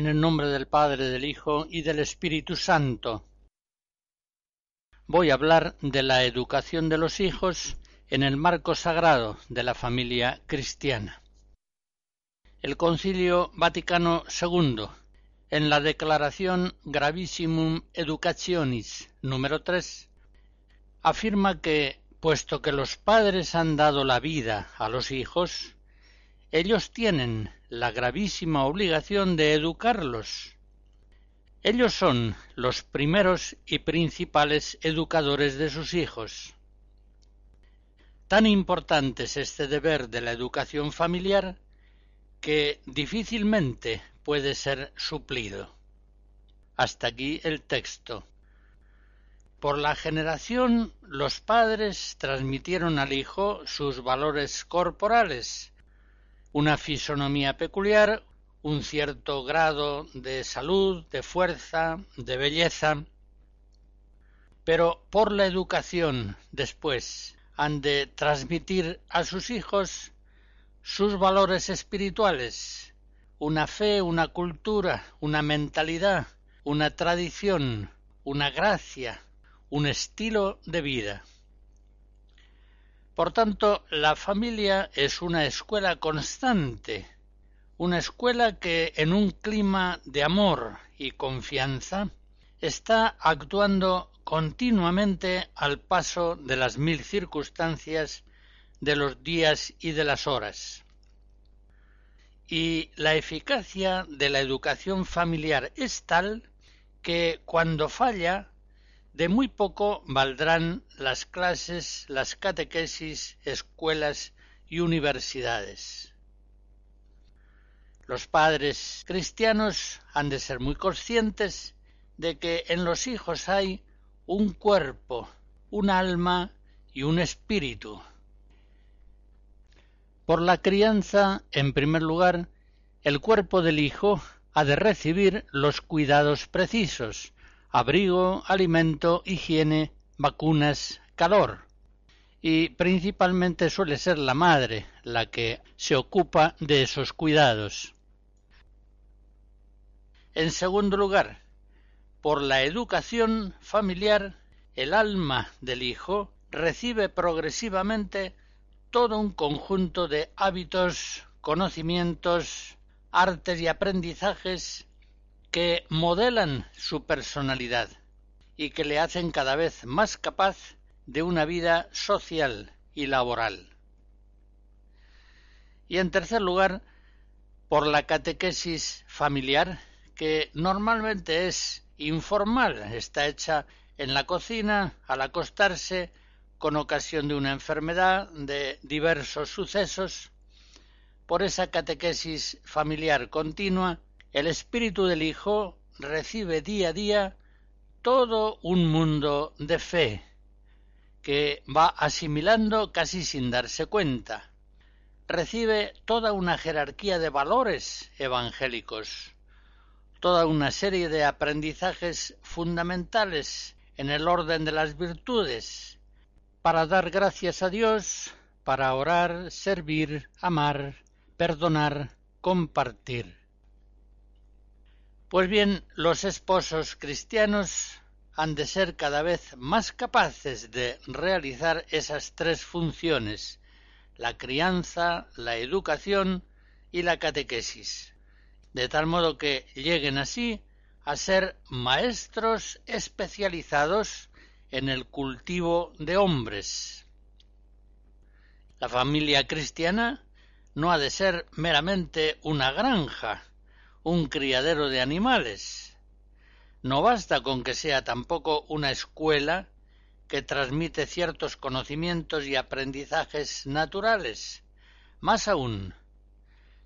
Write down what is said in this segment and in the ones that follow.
En el nombre del Padre, del Hijo y del Espíritu Santo. Voy a hablar de la educación de los hijos en el marco sagrado de la familia cristiana. El Concilio Vaticano II, en la Declaración Gravissimum Educationis número 3, afirma que, puesto que los padres han dado la vida a los hijos, ellos tienen la gravísima obligación de educarlos. Ellos son los primeros y principales educadores de sus hijos. Tan importante es este deber de la educación familiar que difícilmente puede ser suplido. Hasta aquí el texto. Por la generación los padres transmitieron al hijo sus valores corporales, una fisonomía peculiar, un cierto grado de salud, de fuerza, de belleza, pero por la educación después han de transmitir a sus hijos sus valores espirituales, una fe, una cultura, una mentalidad, una tradición, una gracia, un estilo de vida. Por tanto, la familia es una escuela constante, una escuela que en un clima de amor y confianza está actuando continuamente al paso de las mil circunstancias de los días y de las horas. Y la eficacia de la educación familiar es tal que cuando falla de muy poco valdrán las clases, las catequesis, escuelas y universidades. Los padres cristianos han de ser muy conscientes de que en los hijos hay un cuerpo, un alma y un espíritu. Por la crianza, en primer lugar, el cuerpo del hijo ha de recibir los cuidados precisos, abrigo, alimento, higiene, vacunas, calor. Y principalmente suele ser la madre la que se ocupa de esos cuidados. En segundo lugar, por la educación familiar, el alma del hijo recibe progresivamente todo un conjunto de hábitos, conocimientos, artes y aprendizajes que modelan su personalidad y que le hacen cada vez más capaz de una vida social y laboral. Y en tercer lugar, por la catequesis familiar, que normalmente es informal, está hecha en la cocina, al acostarse, con ocasión de una enfermedad, de diversos sucesos. Por esa catequesis familiar continua, el espíritu del Hijo recibe día a día todo un mundo de fe que va asimilando casi sin darse cuenta. Recibe toda una jerarquía de valores evangélicos, toda una serie de aprendizajes fundamentales en el orden de las virtudes, para dar gracias a Dios, para orar, servir, amar, perdonar, compartir. Pues bien, los esposos cristianos han de ser cada vez más capaces de realizar esas tres funciones, la crianza, la educación y la catequesis, de tal modo que lleguen así a ser maestros especializados en el cultivo de hombres. La familia cristiana no ha de ser meramente una granja, un criadero de animales. No basta con que sea tampoco una escuela que transmite ciertos conocimientos y aprendizajes naturales. Más aún,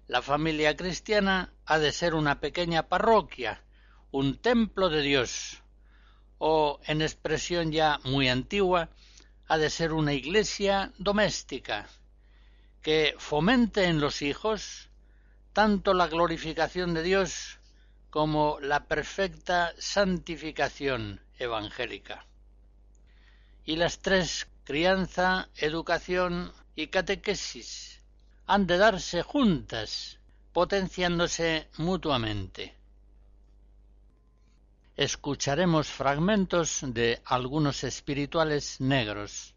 la familia cristiana ha de ser una pequeña parroquia, un templo de Dios, o, en expresión ya muy antigua, ha de ser una iglesia doméstica, que fomente en los hijos tanto la glorificación de Dios como la perfecta santificación evangélica. Y las tres, crianza, educación y catequesis, han de darse juntas, potenciándose mutuamente. Escucharemos fragmentos de algunos espirituales negros.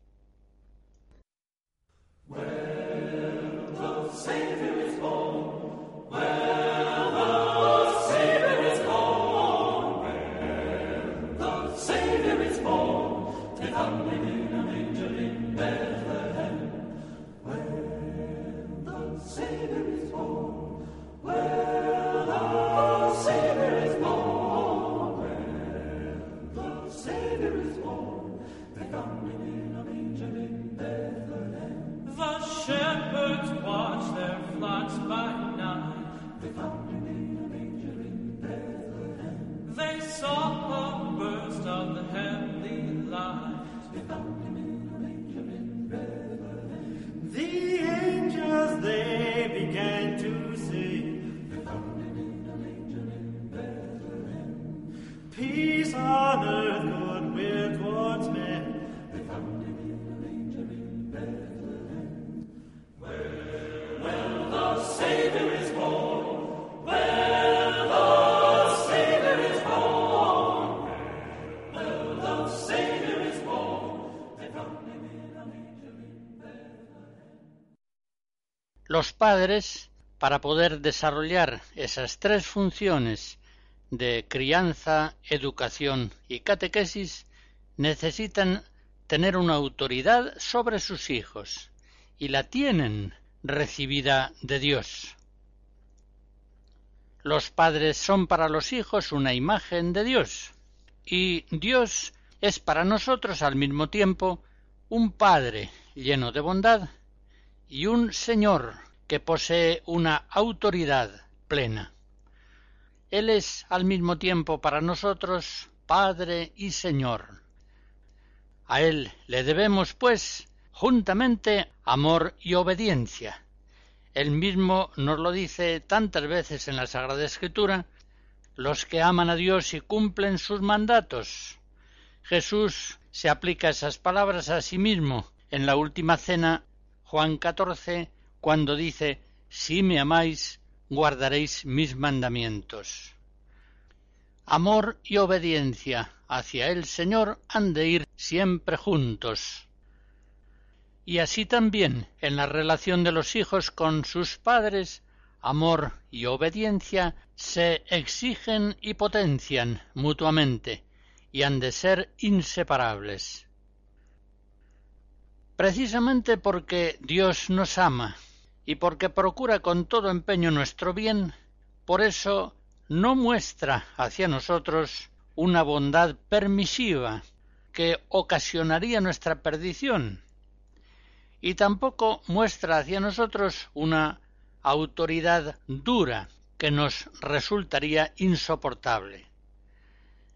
Padres, para poder desarrollar esas tres funciones de crianza, educación y catequesis, necesitan tener una autoridad sobre sus hijos, y la tienen recibida de Dios. Los padres son para los hijos una imagen de Dios, y Dios es para nosotros al mismo tiempo un Padre lleno de bondad y un Señor que posee una autoridad plena. Él es al mismo tiempo para nosotros Padre y Señor. A Él le debemos, pues, juntamente amor y obediencia. Él mismo nos lo dice tantas veces en la Sagrada Escritura, los que aman a Dios y cumplen sus mandatos. Jesús se aplica esas palabras a sí mismo en la última cena, Juan 14, cuando dice Si me amáis, guardaréis mis mandamientos. Amor y obediencia hacia el Señor han de ir siempre juntos. Y así también en la relación de los hijos con sus padres, amor y obediencia se exigen y potencian mutuamente y han de ser inseparables. Precisamente porque Dios nos ama y porque procura con todo empeño nuestro bien, por eso no muestra hacia nosotros una bondad permisiva que ocasionaría nuestra perdición, y tampoco muestra hacia nosotros una autoridad dura que nos resultaría insoportable.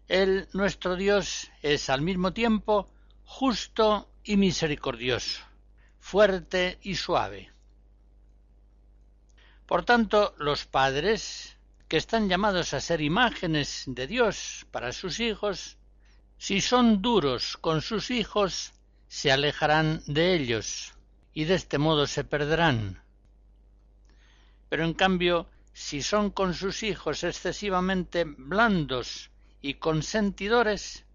Él, nuestro Dios, es al mismo tiempo justo y misericordioso, fuerte y suave. Por tanto, los padres, que están llamados a ser imágenes de Dios para sus hijos, si son duros con sus hijos, se alejarán de ellos y de este modo se perderán. Pero en cambio, si son con sus hijos excesivamente blandos y consentidores,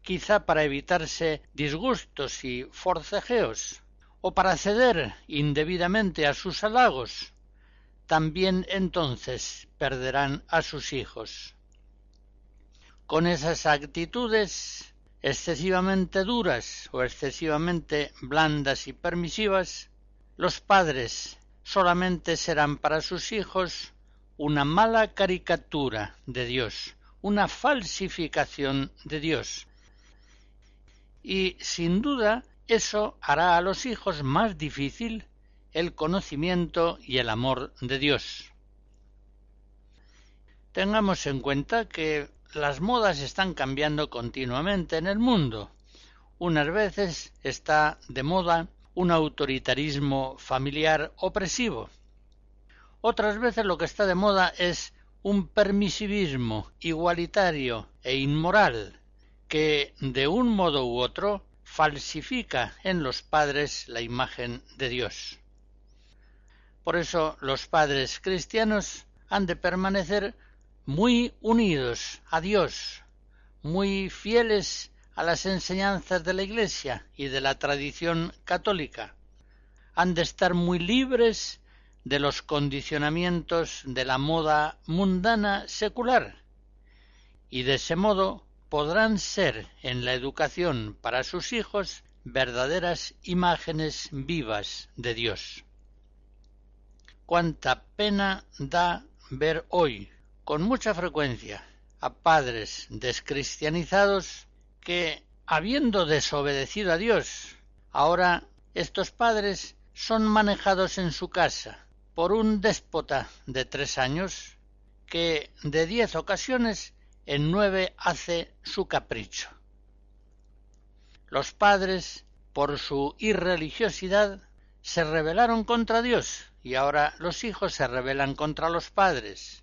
quizá para evitarse disgustos y forcejeos, o para ceder indebidamente a sus halagos, también entonces perderán a sus hijos. Con esas actitudes excesivamente duras o excesivamente blandas y permisivas, los padres solamente serán para sus hijos una mala caricatura de Dios, una falsificación de Dios. Y sin duda eso hará a los hijos más difícil el conocimiento y el amor de Dios. Tengamos en cuenta que las modas están cambiando continuamente en el mundo. Unas veces está de moda un autoritarismo familiar opresivo. Otras veces lo que está de moda es un permisivismo igualitario e inmoral que de un modo u otro falsifica en los padres la imagen de Dios. Por eso los padres cristianos han de permanecer muy unidos a Dios, muy fieles a las enseñanzas de la Iglesia y de la tradición católica. Han de estar muy libres de los condicionamientos de la moda mundana secular y de ese modo podrán ser en la educación para sus hijos verdaderas imágenes vivas de Dios. Cuánta pena da ver hoy con mucha frecuencia a padres descristianizados que, habiendo desobedecido a Dios, ahora estos padres son manejados en su casa por un déspota de tres años que de diez ocasiones en nueve hace su capricho. Los padres, por su irreligiosidad, se rebelaron contra Dios y ahora los hijos se rebelan contra los padres.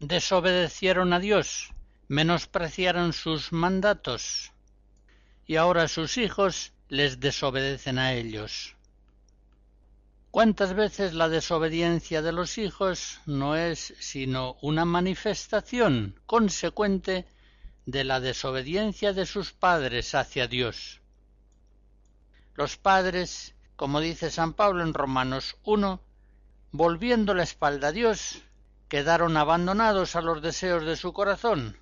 Desobedecieron a Dios menospreciaron sus mandatos y ahora sus hijos les desobedecen a ellos. ¿Cuántas veces la desobediencia de los hijos no es sino una manifestación consecuente de la desobediencia de sus padres hacia Dios? Los padres, como dice San Pablo en Romanos 1, volviendo la espalda a Dios, quedaron abandonados a los deseos de su corazón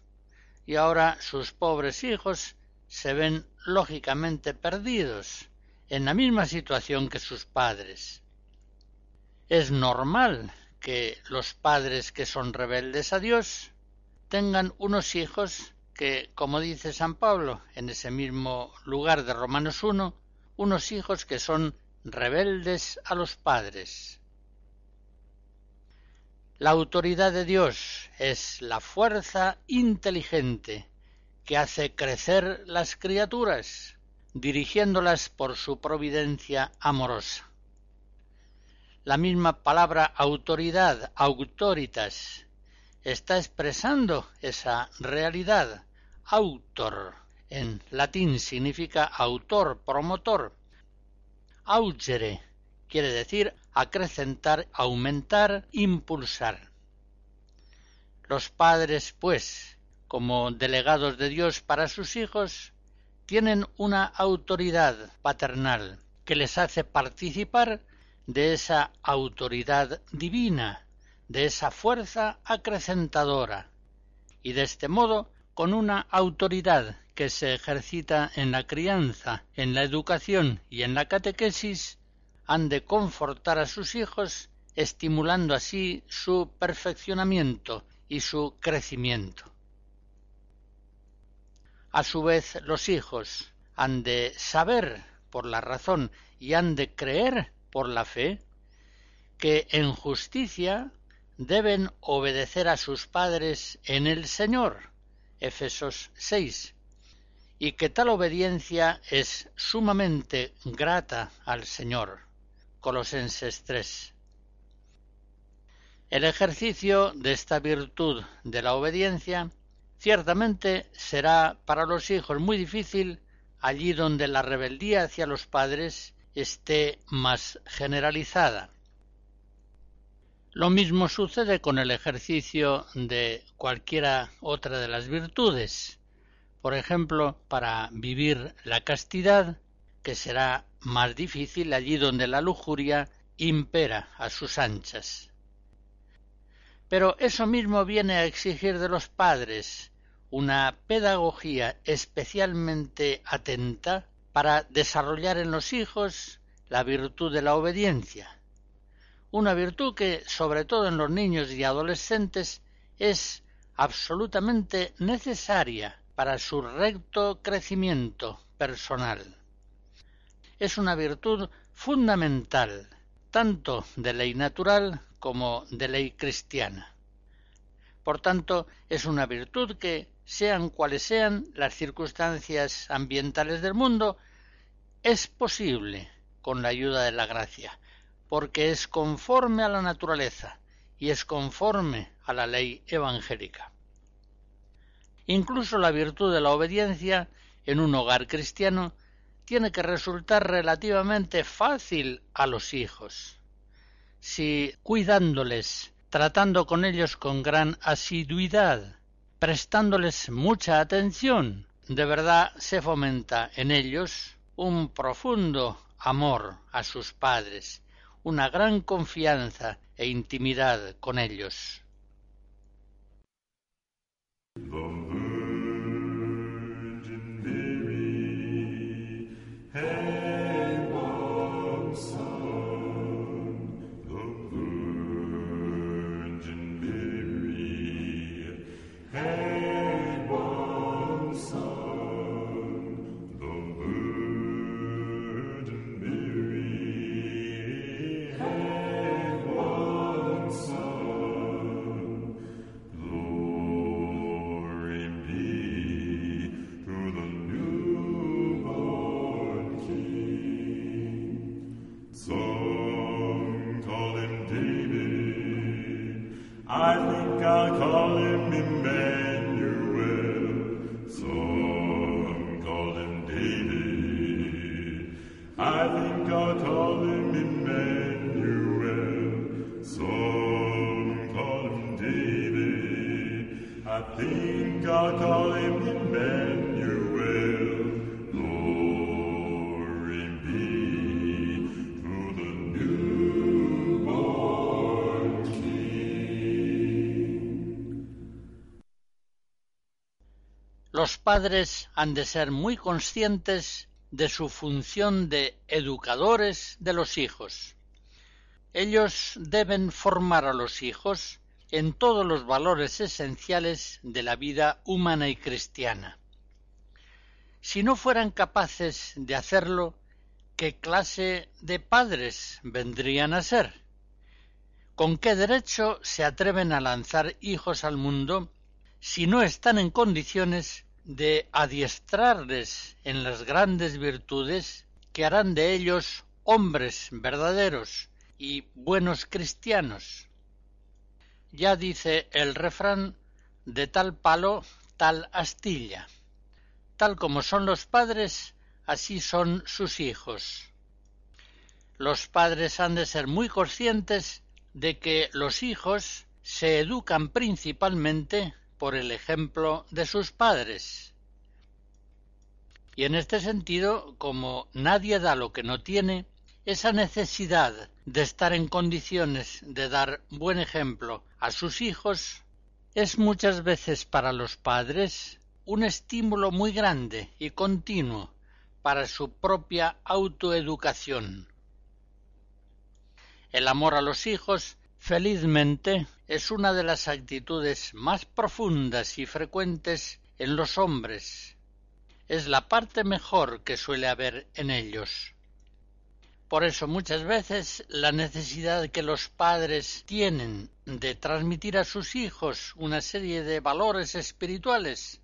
y ahora sus pobres hijos se ven lógicamente perdidos en la misma situación que sus padres. Es normal que los padres que son rebeldes a Dios tengan unos hijos que, como dice San Pablo en ese mismo lugar de Romanos 1, unos hijos que son rebeldes a los padres. La autoridad de Dios es la fuerza inteligente que hace crecer las criaturas, dirigiéndolas por su providencia amorosa. La misma palabra autoridad, autoritas, está expresando esa realidad. Autor en latín significa autor, promotor. Augere quiere decir acrecentar, aumentar, impulsar. Los padres, pues, como delegados de Dios para sus hijos, tienen una autoridad paternal que les hace participar de esa autoridad divina, de esa fuerza acrecentadora, y de este modo, con una autoridad que se ejercita en la crianza, en la educación y en la catequesis, han de confortar a sus hijos, estimulando así su perfeccionamiento y su crecimiento. A su vez, los hijos han de saber por la razón y han de creer por la fe que en justicia deben obedecer a sus padres en el Señor. Efesos 6. Y que tal obediencia es sumamente grata al Señor. Colosenses 3. El ejercicio de esta virtud de la obediencia ciertamente será para los hijos muy difícil allí donde la rebeldía hacia los padres esté más generalizada. Lo mismo sucede con el ejercicio de cualquiera otra de las virtudes. Por ejemplo, para vivir la castidad, que será más difícil allí donde la lujuria impera a sus anchas. Pero eso mismo viene a exigir de los padres una pedagogía especialmente atenta para desarrollar en los hijos la virtud de la obediencia, una virtud que, sobre todo en los niños y adolescentes, es absolutamente necesaria para su recto crecimiento personal. Es una virtud fundamental, tanto de ley natural como de ley cristiana. Por tanto, es una virtud que, sean cuales sean las circunstancias ambientales del mundo, es posible con la ayuda de la gracia, porque es conforme a la naturaleza y es conforme a la ley evangélica. Incluso la virtud de la obediencia en un hogar cristiano tiene que resultar relativamente fácil a los hijos. Si cuidándoles, tratando con ellos con gran asiduidad, prestándoles mucha atención, de verdad se fomenta en ellos un profundo amor a sus padres, una gran confianza e intimidad con ellos. Padres han de ser muy conscientes de su función de educadores de los hijos. Ellos deben formar a los hijos en todos los valores esenciales de la vida humana y cristiana. Si no fueran capaces de hacerlo, ¿qué clase de padres vendrían a ser? ¿Con qué derecho se atreven a lanzar hijos al mundo si no están en condiciones de adiestrarles en las grandes virtudes que harán de ellos hombres verdaderos y buenos cristianos. Ya dice el refrán de tal palo, tal astilla. Tal como son los padres, así son sus hijos. Los padres han de ser muy conscientes de que los hijos se educan principalmente por el ejemplo de sus padres. Y en este sentido, como nadie da lo que no tiene, esa necesidad de estar en condiciones de dar buen ejemplo a sus hijos es muchas veces para los padres un estímulo muy grande y continuo para su propia autoeducación. El amor a los hijos Felizmente es una de las actitudes más profundas y frecuentes en los hombres. Es la parte mejor que suele haber en ellos. Por eso muchas veces la necesidad que los padres tienen de transmitir a sus hijos una serie de valores espirituales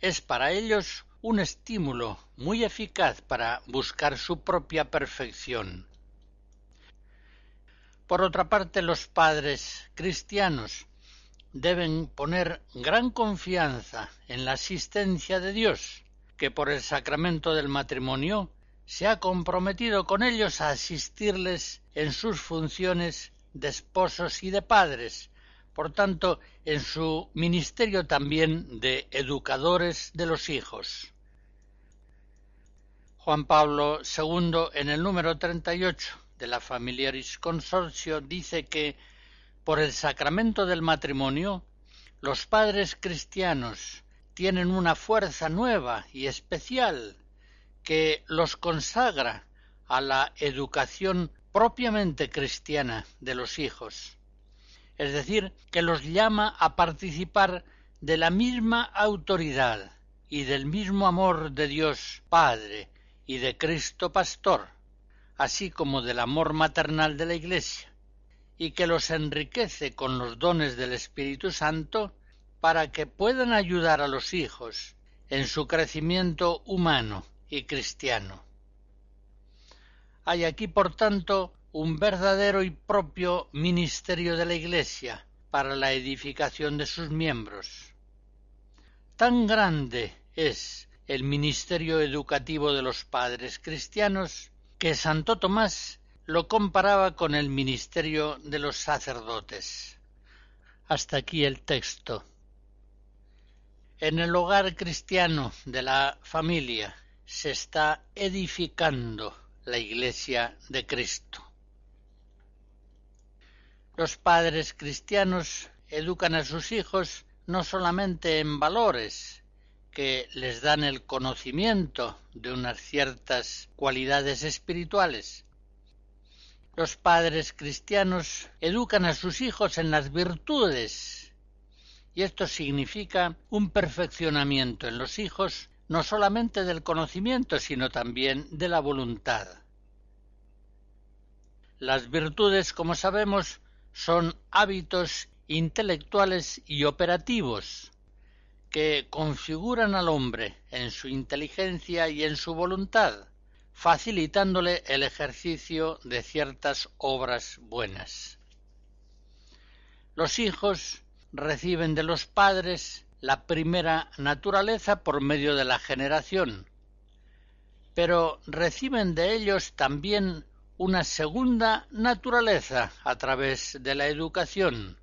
es para ellos un estímulo muy eficaz para buscar su propia perfección. Por otra parte, los padres cristianos deben poner gran confianza en la asistencia de Dios, que por el sacramento del matrimonio se ha comprometido con ellos a asistirles en sus funciones de esposos y de padres, por tanto, en su ministerio también de educadores de los hijos. Juan Pablo II, en el número 38 de la Familiaris Consortio, dice que por el sacramento del matrimonio, los padres cristianos tienen una fuerza nueva y especial que los consagra a la educación propiamente cristiana de los hijos, es decir, que los llama a participar de la misma autoridad y del mismo amor de Dios Padre y de Cristo Pastor, así como del amor maternal de la Iglesia, y que los enriquece con los dones del Espíritu Santo para que puedan ayudar a los hijos en su crecimiento humano y cristiano. Hay aquí, por tanto, un verdadero y propio ministerio de la Iglesia para la edificación de sus miembros. Tan grande es el ministerio educativo de los padres cristianos que Santo Tomás lo comparaba con el ministerio de los sacerdotes. Hasta aquí el texto. En el hogar cristiano de la familia se está edificando la Iglesia de Cristo. Los padres cristianos educan a sus hijos no solamente en valores que les dan el conocimiento de unas ciertas cualidades espirituales. Los padres cristianos educan a sus hijos en las virtudes y esto significa un perfeccionamiento en los hijos no solamente del conocimiento, sino también de la voluntad. Las virtudes, como sabemos, son hábitos intelectuales y operativos que configuran al hombre en su inteligencia y en su voluntad, facilitándole el ejercicio de ciertas obras buenas. Los hijos reciben de los padres la primera naturaleza por medio de la generación, pero reciben de ellos también una segunda naturaleza a través de la educación,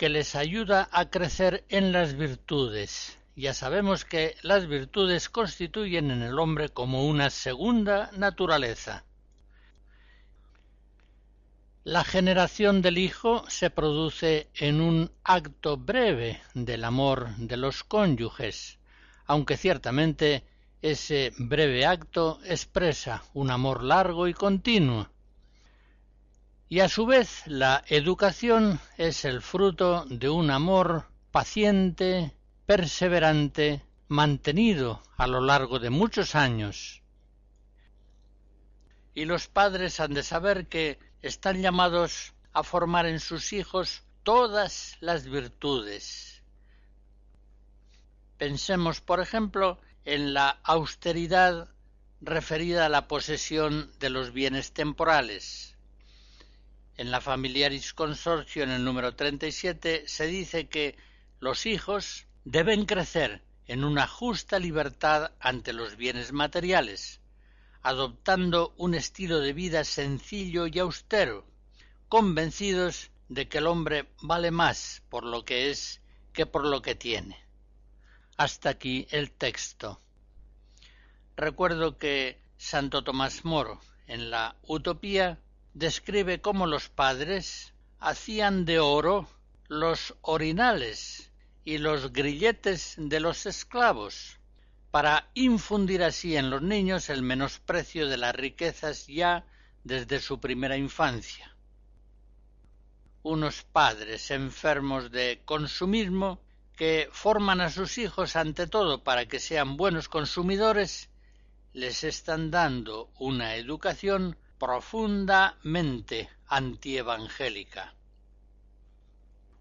que les ayuda a crecer en las virtudes. Ya sabemos que las virtudes constituyen en el hombre como una segunda naturaleza. La generación del hijo se produce en un acto breve del amor de los cónyuges, aunque ciertamente ese breve acto expresa un amor largo y continuo. Y a su vez la educación es el fruto de un amor paciente, perseverante, mantenido a lo largo de muchos años. Y los padres han de saber que están llamados a formar en sus hijos todas las virtudes. Pensemos, por ejemplo, en la austeridad referida a la posesión de los bienes temporales. En la Familiaris Consortio, en el número 37, se dice que los hijos deben crecer en una justa libertad ante los bienes materiales, adoptando un estilo de vida sencillo y austero, convencidos de que el hombre vale más por lo que es que por lo que tiene. Hasta aquí el texto. Recuerdo que Santo Tomás Moro, en la Utopía, describe cómo los padres hacían de oro los orinales y los grilletes de los esclavos, para infundir así en los niños el menosprecio de las riquezas ya desde su primera infancia. Unos padres enfermos de consumismo que forman a sus hijos ante todo para que sean buenos consumidores, les están dando una educación profundamente antievangélica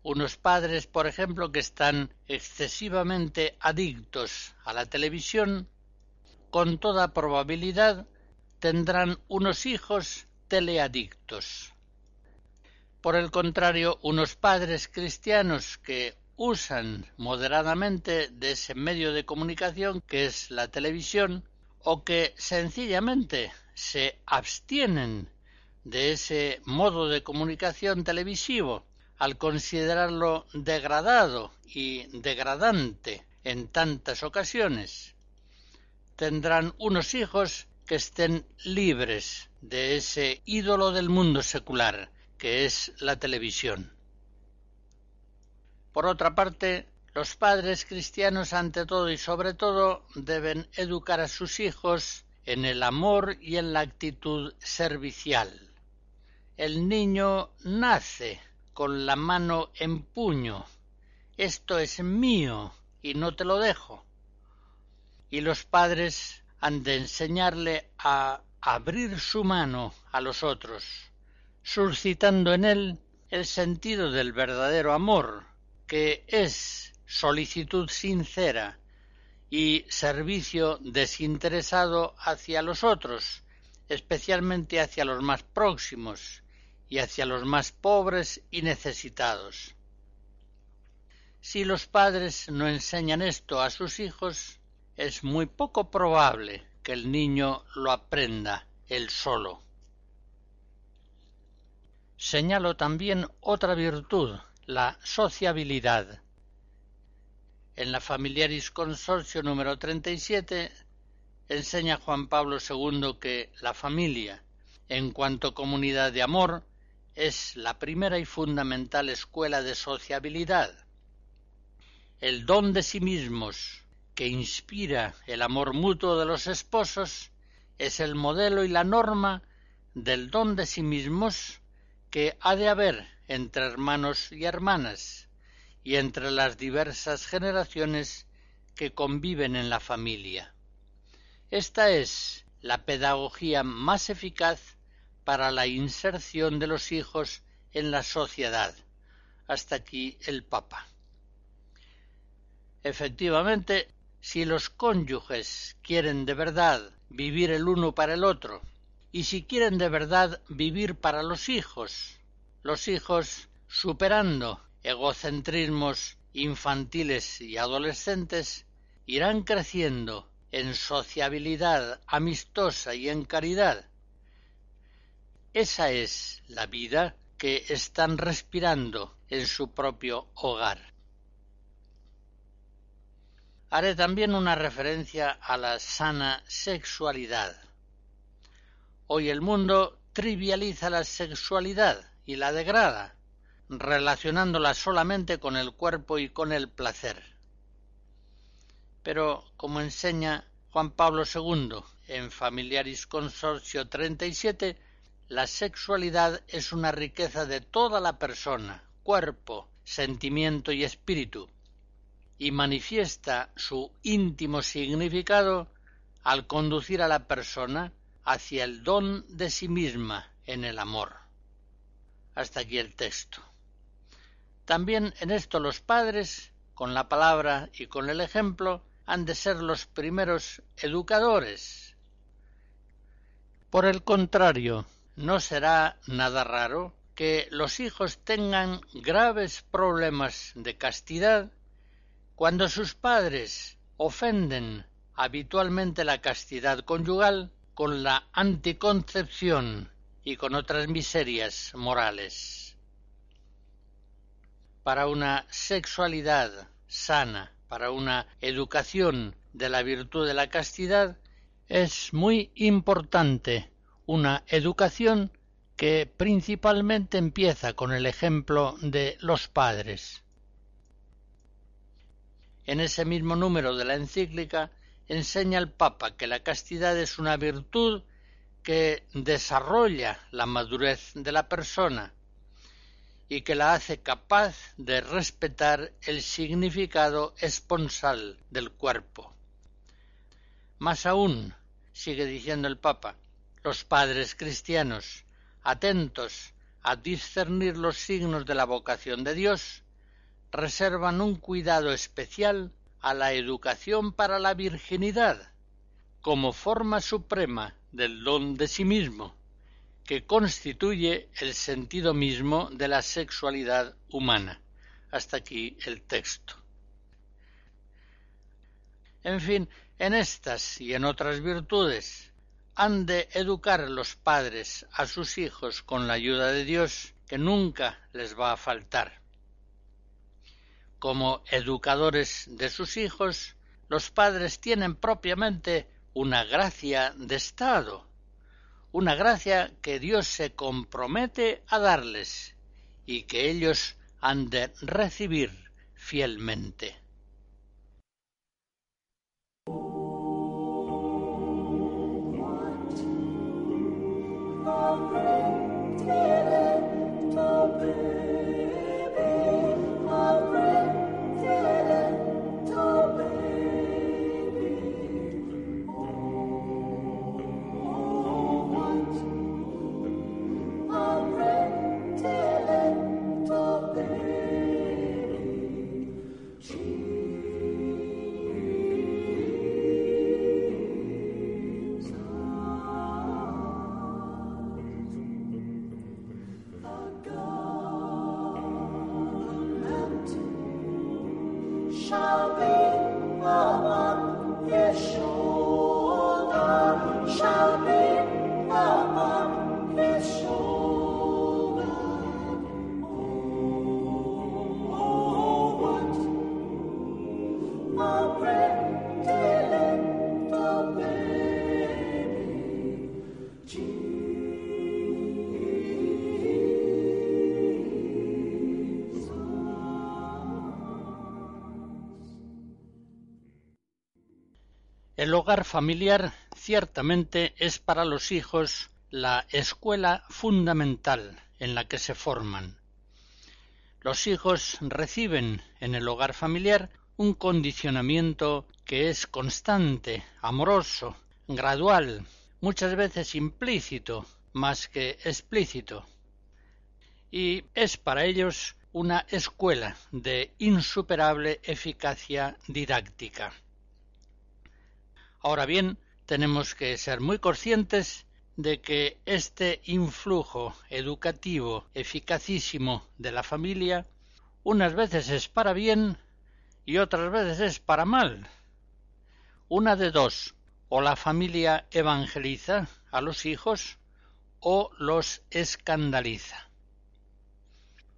unos padres, por ejemplo, que están excesivamente adictos a la televisión, con toda probabilidad tendrán unos hijos teleadictos. Por el contrario, unos padres cristianos que usan moderadamente de ese medio de comunicación que es la televisión o que sencillamente se abstienen de ese modo de comunicación televisivo al considerarlo degradado y degradante en tantas ocasiones, tendrán unos hijos que estén libres de ese ídolo del mundo secular que es la televisión. Por otra parte, los padres cristianos ante todo y sobre todo deben educar a sus hijos en el amor y en la actitud servicial. El niño nace con la mano en puño. Esto es mío y no te lo dejo. Y los padres han de enseñarle a abrir su mano a los otros, suscitando en él el sentido del verdadero amor, que es solicitud sincera y servicio desinteresado hacia los otros, especialmente hacia los más próximos y hacia los más pobres y necesitados. Si los padres no enseñan esto a sus hijos, es muy poco probable que el niño lo aprenda él solo. Señalo también otra virtud, la sociabilidad. En la Familiaris Consorcio número 37 enseña Juan Pablo II que la familia, en cuanto comunidad de amor, es la primera y fundamental escuela de sociabilidad. El don de sí mismos, que inspira el amor mutuo de los esposos, es el modelo y la norma del don de sí mismos que ha de haber entre hermanos y hermanas y entre las diversas generaciones que conviven en la familia. Esta es la pedagogía más eficaz para la inserción de los hijos en la sociedad. Hasta aquí el Papa. Efectivamente, si los cónyuges quieren de verdad vivir el uno para el otro, y si quieren de verdad vivir para los hijos, los hijos superando egocentrismos infantiles y adolescentes irán creciendo en sociabilidad amistosa y en caridad. Esa es la vida que están respirando en su propio hogar. Haré también una referencia a la sana sexualidad. Hoy el mundo trivializa la sexualidad y la degrada, relacionándola solamente con el cuerpo y con el placer. Pero, como enseña Juan Pablo II en Familiaris Consorcio 37, la sexualidad es una riqueza de toda la persona, cuerpo, sentimiento y espíritu, y manifiesta su íntimo significado al conducir a la persona hacia el don de sí misma en el amor. Hasta aquí el texto. También en esto los padres, con la palabra y con el ejemplo, han de ser los primeros educadores. Por el contrario, no será nada raro que los hijos tengan graves problemas de castidad cuando sus padres ofenden habitualmente la castidad conyugal con la anticoncepción y con otras miserias morales para una sexualidad sana, para una educación de la virtud de la castidad, es muy importante una educación que principalmente empieza con el ejemplo de los padres. En ese mismo número de la encíclica enseña el Papa que la castidad es una virtud que desarrolla la madurez de la persona, y que la hace capaz de respetar el significado esponsal del cuerpo. Más aún, sigue diciendo el Papa, los padres cristianos, atentos a discernir los signos de la vocación de Dios, reservan un cuidado especial a la educación para la virginidad, como forma suprema del don de sí mismo, que constituye el sentido mismo de la sexualidad humana. hasta aquí el texto. En fin, en estas y en otras virtudes han de educar los padres a sus hijos con la ayuda de Dios, que nunca les va a faltar. Como educadores de sus hijos, los padres tienen propiamente una gracia de Estado, una gracia que Dios se compromete a darles y que ellos han de recibir fielmente. El hogar familiar ciertamente es para los hijos la escuela fundamental en la que se forman. Los hijos reciben en el hogar familiar un condicionamiento que es constante, amoroso, gradual, muchas veces implícito más que explícito. Y es para ellos una escuela de insuperable eficacia didáctica. Ahora bien, tenemos que ser muy conscientes de que este influjo educativo eficacísimo de la familia unas veces es para bien y otras veces es para mal. Una de dos, o la familia evangeliza a los hijos o los escandaliza.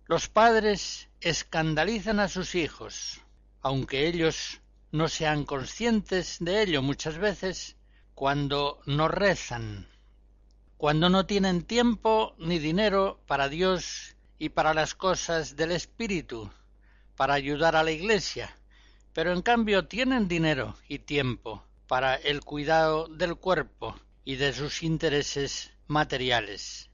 Los padres escandalizan a sus hijos, aunque ellos no sean conscientes de ello muchas veces cuando no rezan, cuando no tienen tiempo ni dinero para Dios y para las cosas del Espíritu, para ayudar a la Iglesia, pero en cambio tienen dinero y tiempo para el cuidado del cuerpo y de sus intereses materiales.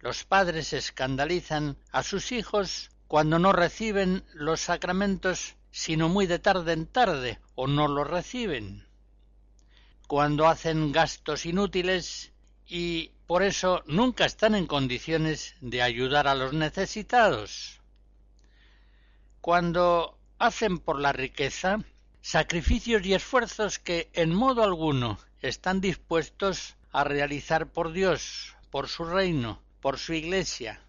Los padres escandalizan a sus hijos cuando no reciben los sacramentos sino muy de tarde en tarde, o no lo reciben, cuando hacen gastos inútiles y por eso nunca están en condiciones de ayudar a los necesitados, cuando hacen por la riqueza sacrificios y esfuerzos que en modo alguno están dispuestos a realizar por Dios, por su reino, por su iglesia.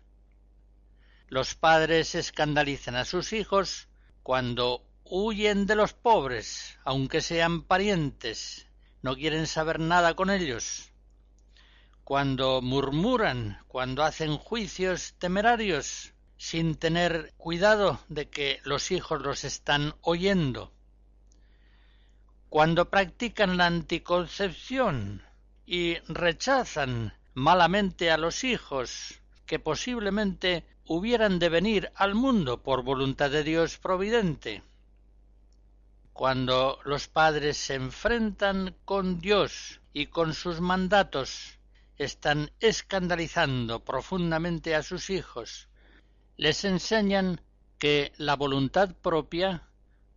Los padres escandalizan a sus hijos cuando huyen de los pobres, aunque sean parientes, no quieren saber nada con ellos. Cuando murmuran, cuando hacen juicios temerarios, sin tener cuidado de que los hijos los están oyendo. Cuando practican la anticoncepción y rechazan malamente a los hijos que posiblemente hubieran de venir al mundo por voluntad de Dios providente. Cuando los padres se enfrentan con Dios y con sus mandatos, están escandalizando profundamente a sus hijos. Les enseñan que la voluntad propia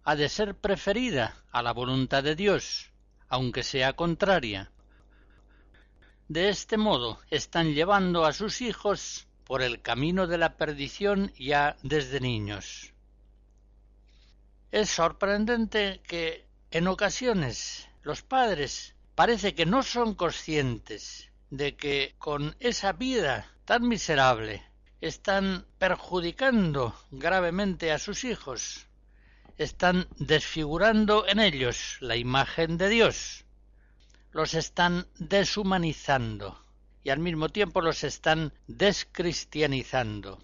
ha de ser preferida a la voluntad de Dios, aunque sea contraria. De este modo están llevando a sus hijos por el camino de la perdición ya desde niños. Es sorprendente que en ocasiones los padres parece que no son conscientes de que con esa vida tan miserable están perjudicando gravemente a sus hijos, están desfigurando en ellos la imagen de Dios, los están deshumanizando y al mismo tiempo los están descristianizando.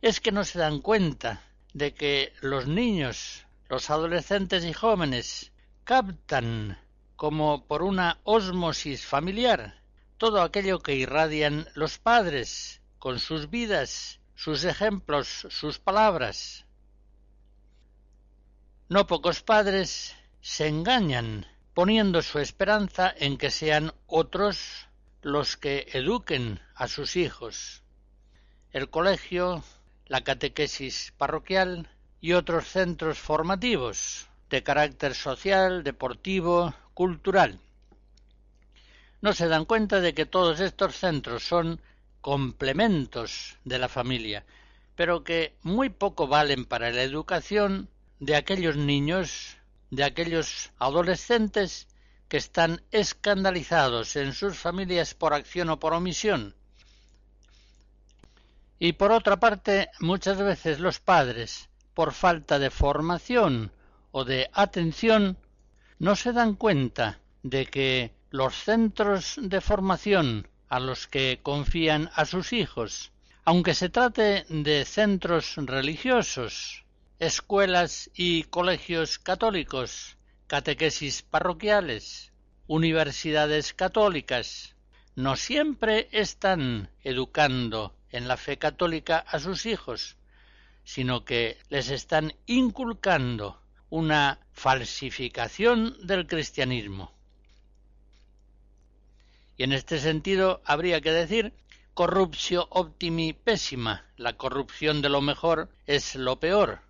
Es que no se dan cuenta de que los niños, los adolescentes y jóvenes captan como por una ósmosis familiar todo aquello que irradian los padres con sus vidas, sus ejemplos, sus palabras. No pocos padres se engañan poniendo su esperanza en que sean otros los que eduquen a sus hijos. El colegio, la catequesis parroquial y otros centros formativos de carácter social, deportivo, cultural. No se dan cuenta de que todos estos centros son complementos de la familia, pero que muy poco valen para la educación de aquellos niños, de aquellos adolescentes que están escandalizados en sus familias por acción o por omisión. Y por otra parte, muchas veces los padres, por falta de formación o de atención, no se dan cuenta de que los centros de formación a los que confían a sus hijos, aunque se trate de centros religiosos, escuelas y colegios católicos, catequesis parroquiales, universidades católicas, no siempre están educando en la fe católica a sus hijos, sino que les están inculcando una falsificación del cristianismo. Y en este sentido habría que decir corruptio optimi pésima, la corrupción de lo mejor es lo peor.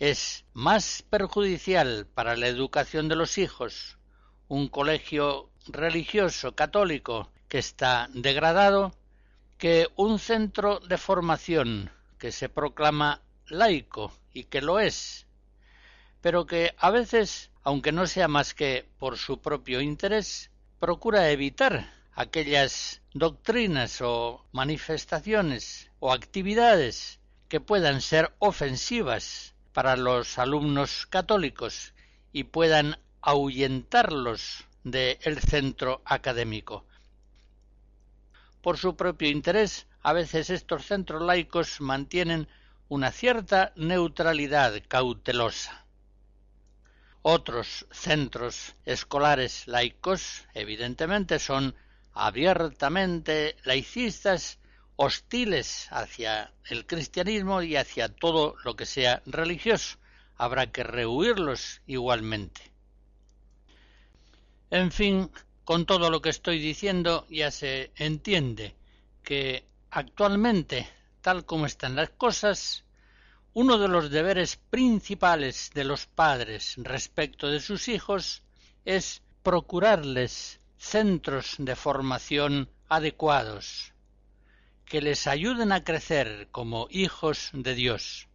Es más perjudicial para la educación de los hijos un colegio religioso católico que está degradado que un centro de formación que se proclama laico y que lo es, pero que a veces, aunque no sea más que por su propio interés, procura evitar aquellas doctrinas o manifestaciones o actividades que puedan ser ofensivas para los alumnos católicos y puedan ahuyentarlos del centro académico. Por su propio interés, a veces estos centros laicos mantienen una cierta neutralidad cautelosa. Otros centros escolares laicos, evidentemente, son abiertamente laicistas, hostiles hacia el cristianismo y hacia todo lo que sea religioso. Habrá que rehuirlos igualmente. En fin, con todo lo que estoy diciendo ya se entiende que actualmente, tal como están las cosas, uno de los deberes principales de los padres respecto de sus hijos es procurarles centros de formación adecuados, que les ayuden a crecer como hijos de Dios.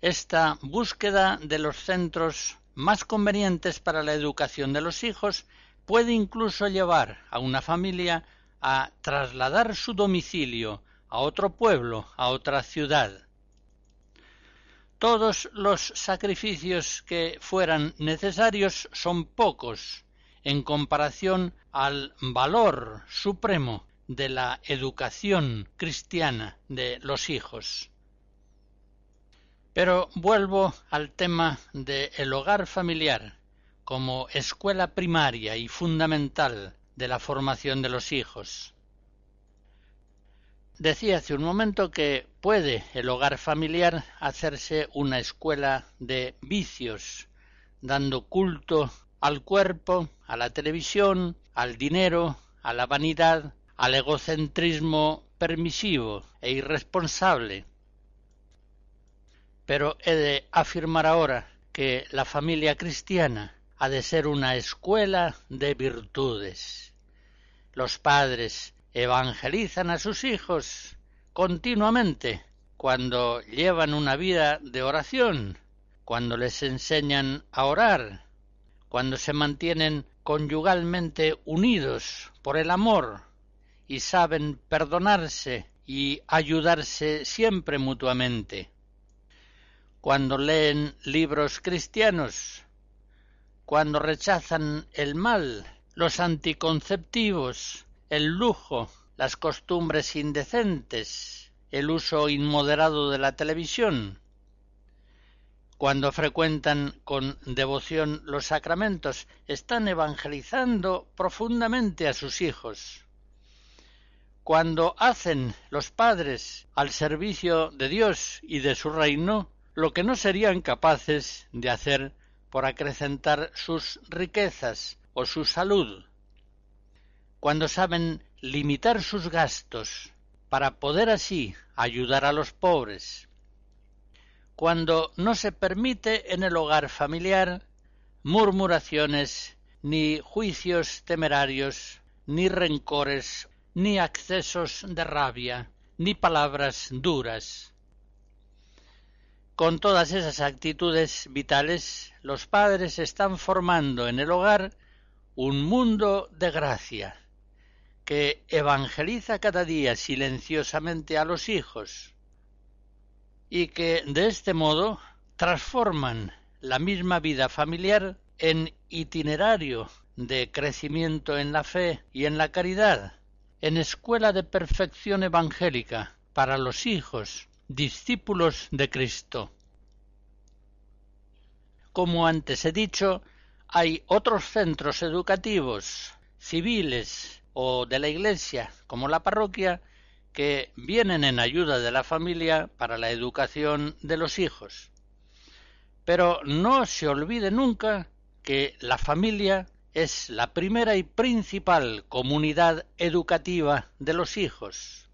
Esta búsqueda de los centros más convenientes para la educación de los hijos puede incluso llevar a una familia a trasladar su domicilio a otro pueblo, a otra ciudad, todos los sacrificios que fueran necesarios son pocos en comparación al valor supremo de la educación cristiana de los hijos. Pero vuelvo al tema del hogar familiar como escuela primaria y fundamental de la formación de los hijos. Decía hace un momento que puede el hogar familiar hacerse una escuela de vicios, dando culto al cuerpo, a la televisión, al dinero, a la vanidad, al egocentrismo permisivo e irresponsable. Pero he de afirmar ahora que la familia cristiana ha de ser una escuela de virtudes. Los padres evangelizan a sus hijos continuamente cuando llevan una vida de oración, cuando les enseñan a orar, cuando se mantienen conyugalmente unidos por el amor y saben perdonarse y ayudarse siempre mutuamente. Cuando leen libros cristianos, cuando rechazan el mal, los anticonceptivos, el lujo, las costumbres indecentes, el uso inmoderado de la televisión, cuando frecuentan con devoción los sacramentos, están evangelizando profundamente a sus hijos. Cuando hacen los padres al servicio de Dios y de su reino lo que no serían capaces de hacer por acrecentar sus riquezas o su salud, cuando saben limitar sus gastos para poder así ayudar a los pobres, cuando no se permite en el hogar familiar murmuraciones, ni juicios temerarios, ni rencores, ni accesos de rabia, ni palabras duras. Con todas esas actitudes vitales, los padres están formando en el hogar un mundo de gracia, que evangeliza cada día silenciosamente a los hijos, y que de este modo transforman la misma vida familiar en itinerario de crecimiento en la fe y en la caridad, en escuela de perfección evangélica para los hijos, discípulos de Cristo. Como antes he dicho, hay otros centros educativos, civiles o de la Iglesia, como la parroquia, que vienen en ayuda de la familia para la educación de los hijos. Pero no se olvide nunca que la familia es la primera y principal comunidad educativa de los hijos.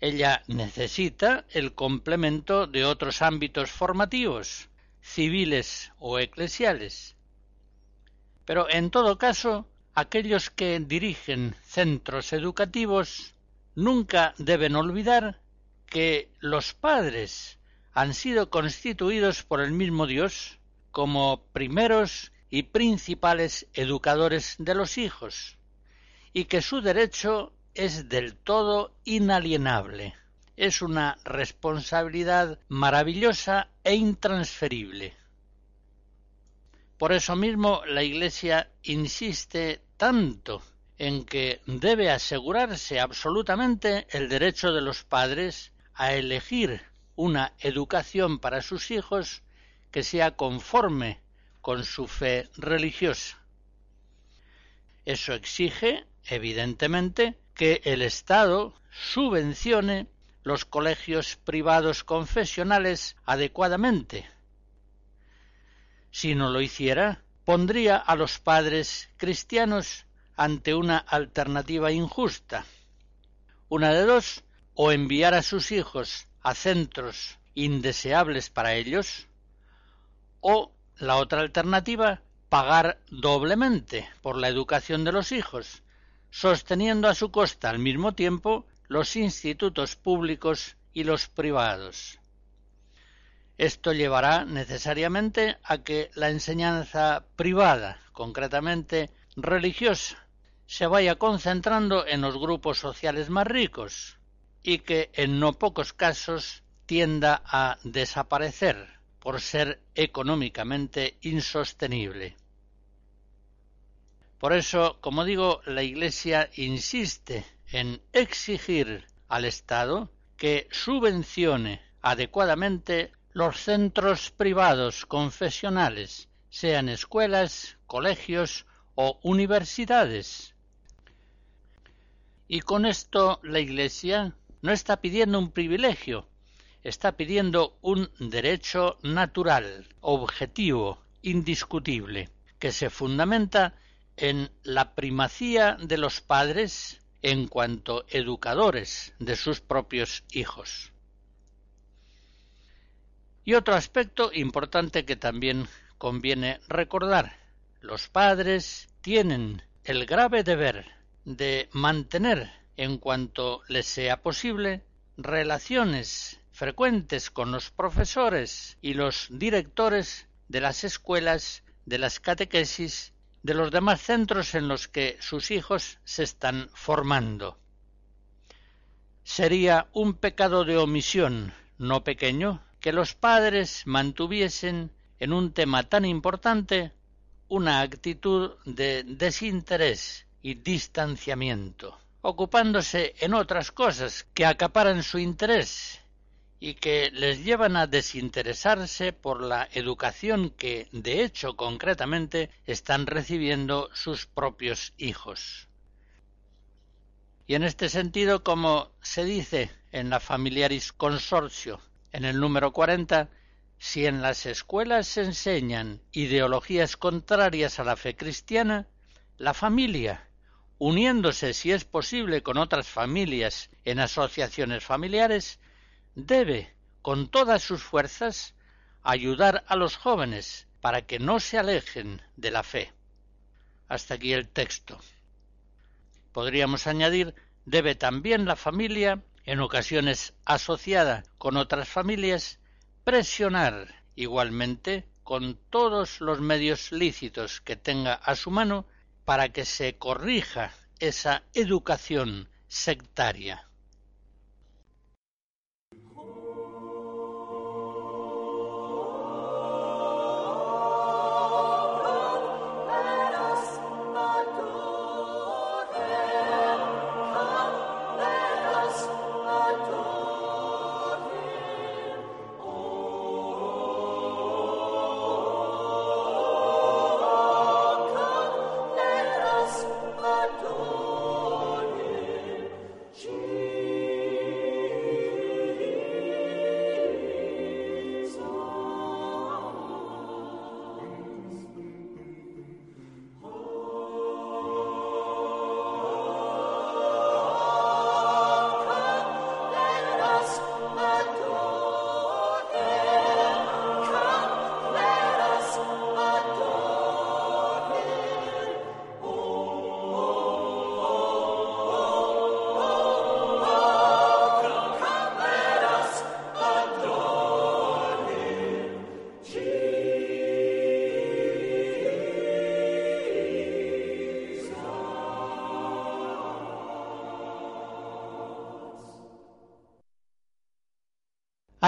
Ella necesita el complemento de otros ámbitos formativos, civiles o eclesiales. Pero en todo caso, aquellos que dirigen centros educativos nunca deben olvidar que los padres han sido constituidos por el mismo Dios como primeros y principales educadores de los hijos, y que su derecho es del todo inalienable. Es una responsabilidad maravillosa e intransferible. Por eso mismo la Iglesia insiste tanto en que debe asegurarse absolutamente el derecho de los padres a elegir una educación para sus hijos que sea conforme con su fe religiosa. Eso exige, evidentemente, que el Estado subvencione los colegios privados confesionales adecuadamente. Si no lo hiciera, pondría a los padres cristianos ante una alternativa injusta. Una de dos, o enviar a sus hijos a centros indeseables para ellos, o la otra alternativa, pagar doblemente por la educación de los hijos, sosteniendo a su costa al mismo tiempo los institutos públicos y los privados. Esto llevará necesariamente a que la enseñanza privada, concretamente religiosa, se vaya concentrando en los grupos sociales más ricos y que en no pocos casos tienda a desaparecer por ser económicamente insostenible. Por eso, como digo, la Iglesia insiste en exigir al Estado que subvencione adecuadamente los centros privados confesionales, sean escuelas, colegios o universidades. Y con esto la Iglesia no está pidiendo un privilegio, está pidiendo un derecho natural, objetivo, indiscutible, que se fundamenta en la primacía de los padres en cuanto educadores de sus propios hijos. Y otro aspecto importante que también conviene recordar, los padres tienen el grave deber de mantener, en cuanto les sea posible, relaciones frecuentes con los profesores y los directores de las escuelas, de las catequesis de los demás centros en los que sus hijos se están formando. Sería un pecado de omisión no pequeño que los padres mantuviesen en un tema tan importante una actitud de desinterés y distanciamiento, ocupándose en otras cosas que acaparan su interés y que les llevan a desinteresarse por la educación que, de hecho, concretamente, están recibiendo sus propios hijos. Y en este sentido, como se dice en la Familiaris Consortio, en el número 40, si en las escuelas se enseñan ideologías contrarias a la fe cristiana, la familia, uniéndose si es posible con otras familias en asociaciones familiares, debe, con todas sus fuerzas, ayudar a los jóvenes para que no se alejen de la fe. Hasta aquí el texto. Podríamos añadir, debe también la familia, en ocasiones asociada con otras familias, presionar igualmente con todos los medios lícitos que tenga a su mano para que se corrija esa educación sectaria.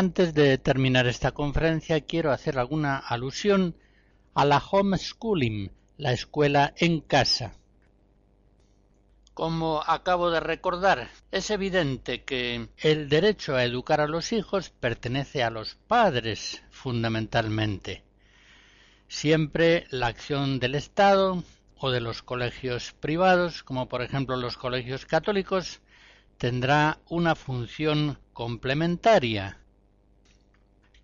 Antes de terminar esta conferencia quiero hacer alguna alusión a la homeschooling, la escuela en casa. Como acabo de recordar, es evidente que el derecho a educar a los hijos pertenece a los padres fundamentalmente. Siempre la acción del Estado o de los colegios privados, como por ejemplo los colegios católicos, tendrá una función complementaria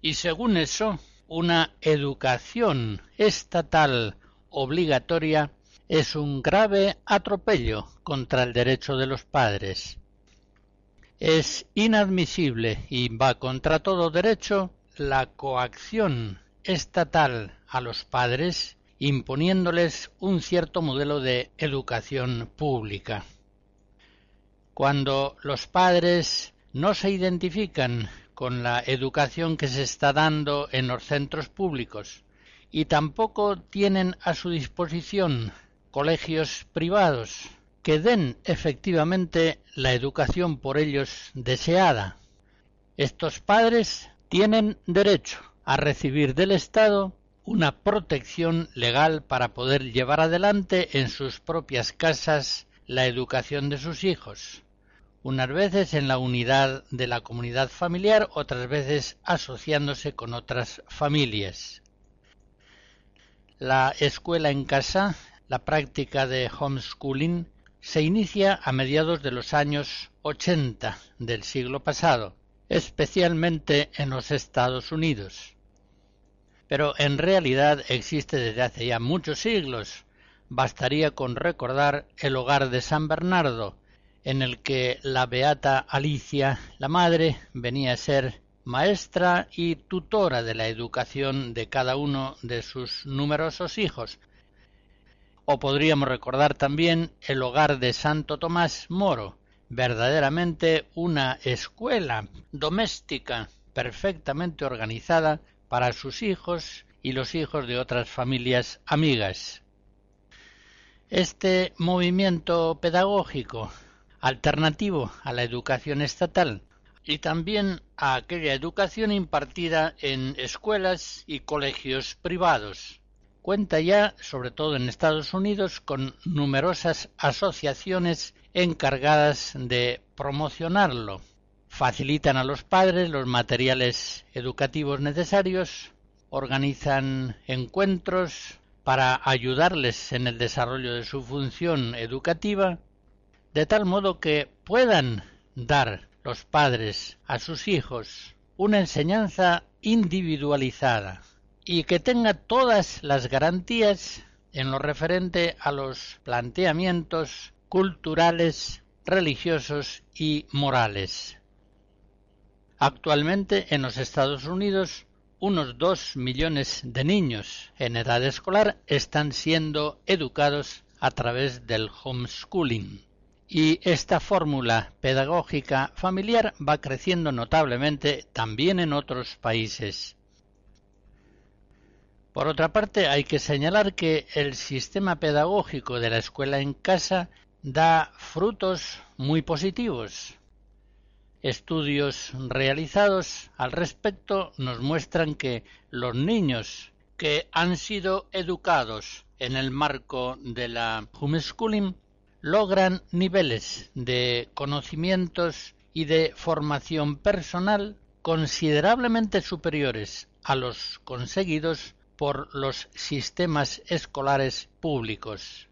y según eso, una educación estatal obligatoria es un grave atropello contra el derecho de los padres. Es inadmisible y va contra todo derecho la coacción estatal a los padres imponiéndoles un cierto modelo de educación pública. Cuando los padres no se identifican con la educación que se está dando en los centros públicos y tampoco tienen a su disposición colegios privados que den efectivamente la educación por ellos deseada. Estos padres tienen derecho a recibir del Estado una protección legal para poder llevar adelante en sus propias casas la educación de sus hijos unas veces en la unidad de la comunidad familiar, otras veces asociándose con otras familias. La escuela en casa, la práctica de homeschooling, se inicia a mediados de los años 80 del siglo pasado, especialmente en los Estados Unidos. Pero en realidad existe desde hace ya muchos siglos. Bastaría con recordar el hogar de San Bernardo, en el que la beata Alicia, la madre, venía a ser maestra y tutora de la educación de cada uno de sus numerosos hijos. O podríamos recordar también el hogar de Santo Tomás Moro, verdaderamente una escuela doméstica perfectamente organizada para sus hijos y los hijos de otras familias amigas. Este movimiento pedagógico alternativo a la educación estatal y también a aquella educación impartida en escuelas y colegios privados. Cuenta ya, sobre todo en Estados Unidos, con numerosas asociaciones encargadas de promocionarlo. Facilitan a los padres los materiales educativos necesarios, organizan encuentros para ayudarles en el desarrollo de su función educativa, de tal modo que puedan dar los padres a sus hijos una enseñanza individualizada y que tenga todas las garantías en lo referente a los planteamientos culturales, religiosos y morales. Actualmente en los Estados Unidos unos dos millones de niños en edad escolar están siendo educados a través del homeschooling y esta fórmula pedagógica familiar va creciendo notablemente también en otros países. Por otra parte, hay que señalar que el sistema pedagógico de la escuela en casa da frutos muy positivos. Estudios realizados al respecto nos muestran que los niños que han sido educados en el marco de la homeschooling logran niveles de conocimientos y de formación personal considerablemente superiores a los conseguidos por los sistemas escolares públicos.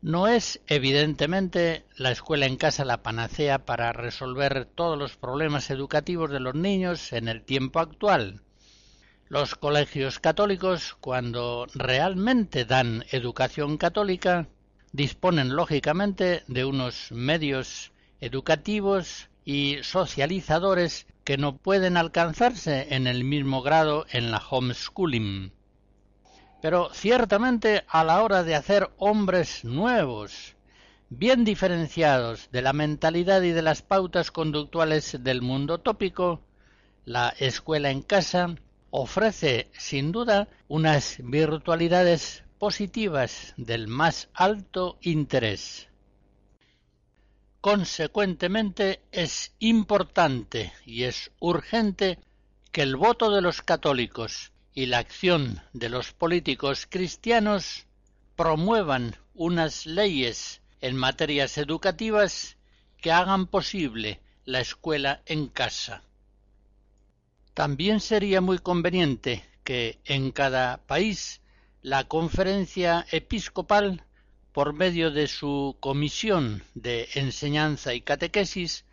No es evidentemente la escuela en casa la panacea para resolver todos los problemas educativos de los niños en el tiempo actual. Los colegios católicos, cuando realmente dan educación católica, disponen lógicamente de unos medios educativos y socializadores que no pueden alcanzarse en el mismo grado en la homeschooling. Pero ciertamente a la hora de hacer hombres nuevos, bien diferenciados de la mentalidad y de las pautas conductuales del mundo tópico, la escuela en casa ofrece sin duda unas virtualidades positivas del más alto interés. Consecuentemente, es importante y es urgente que el voto de los católicos y la acción de los políticos cristianos promuevan unas leyes en materias educativas que hagan posible la escuela en casa. También sería muy conveniente que en cada país la conferencia episcopal, por medio de su comisión de enseñanza y catequesis,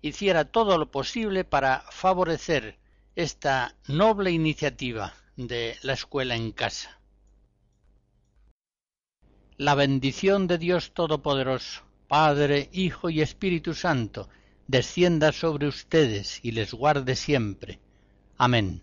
hiciera todo lo posible para favorecer esta noble iniciativa de la escuela en casa. La bendición de Dios Todopoderoso, Padre, Hijo y Espíritu Santo, descienda sobre ustedes y les guarde siempre. Amén.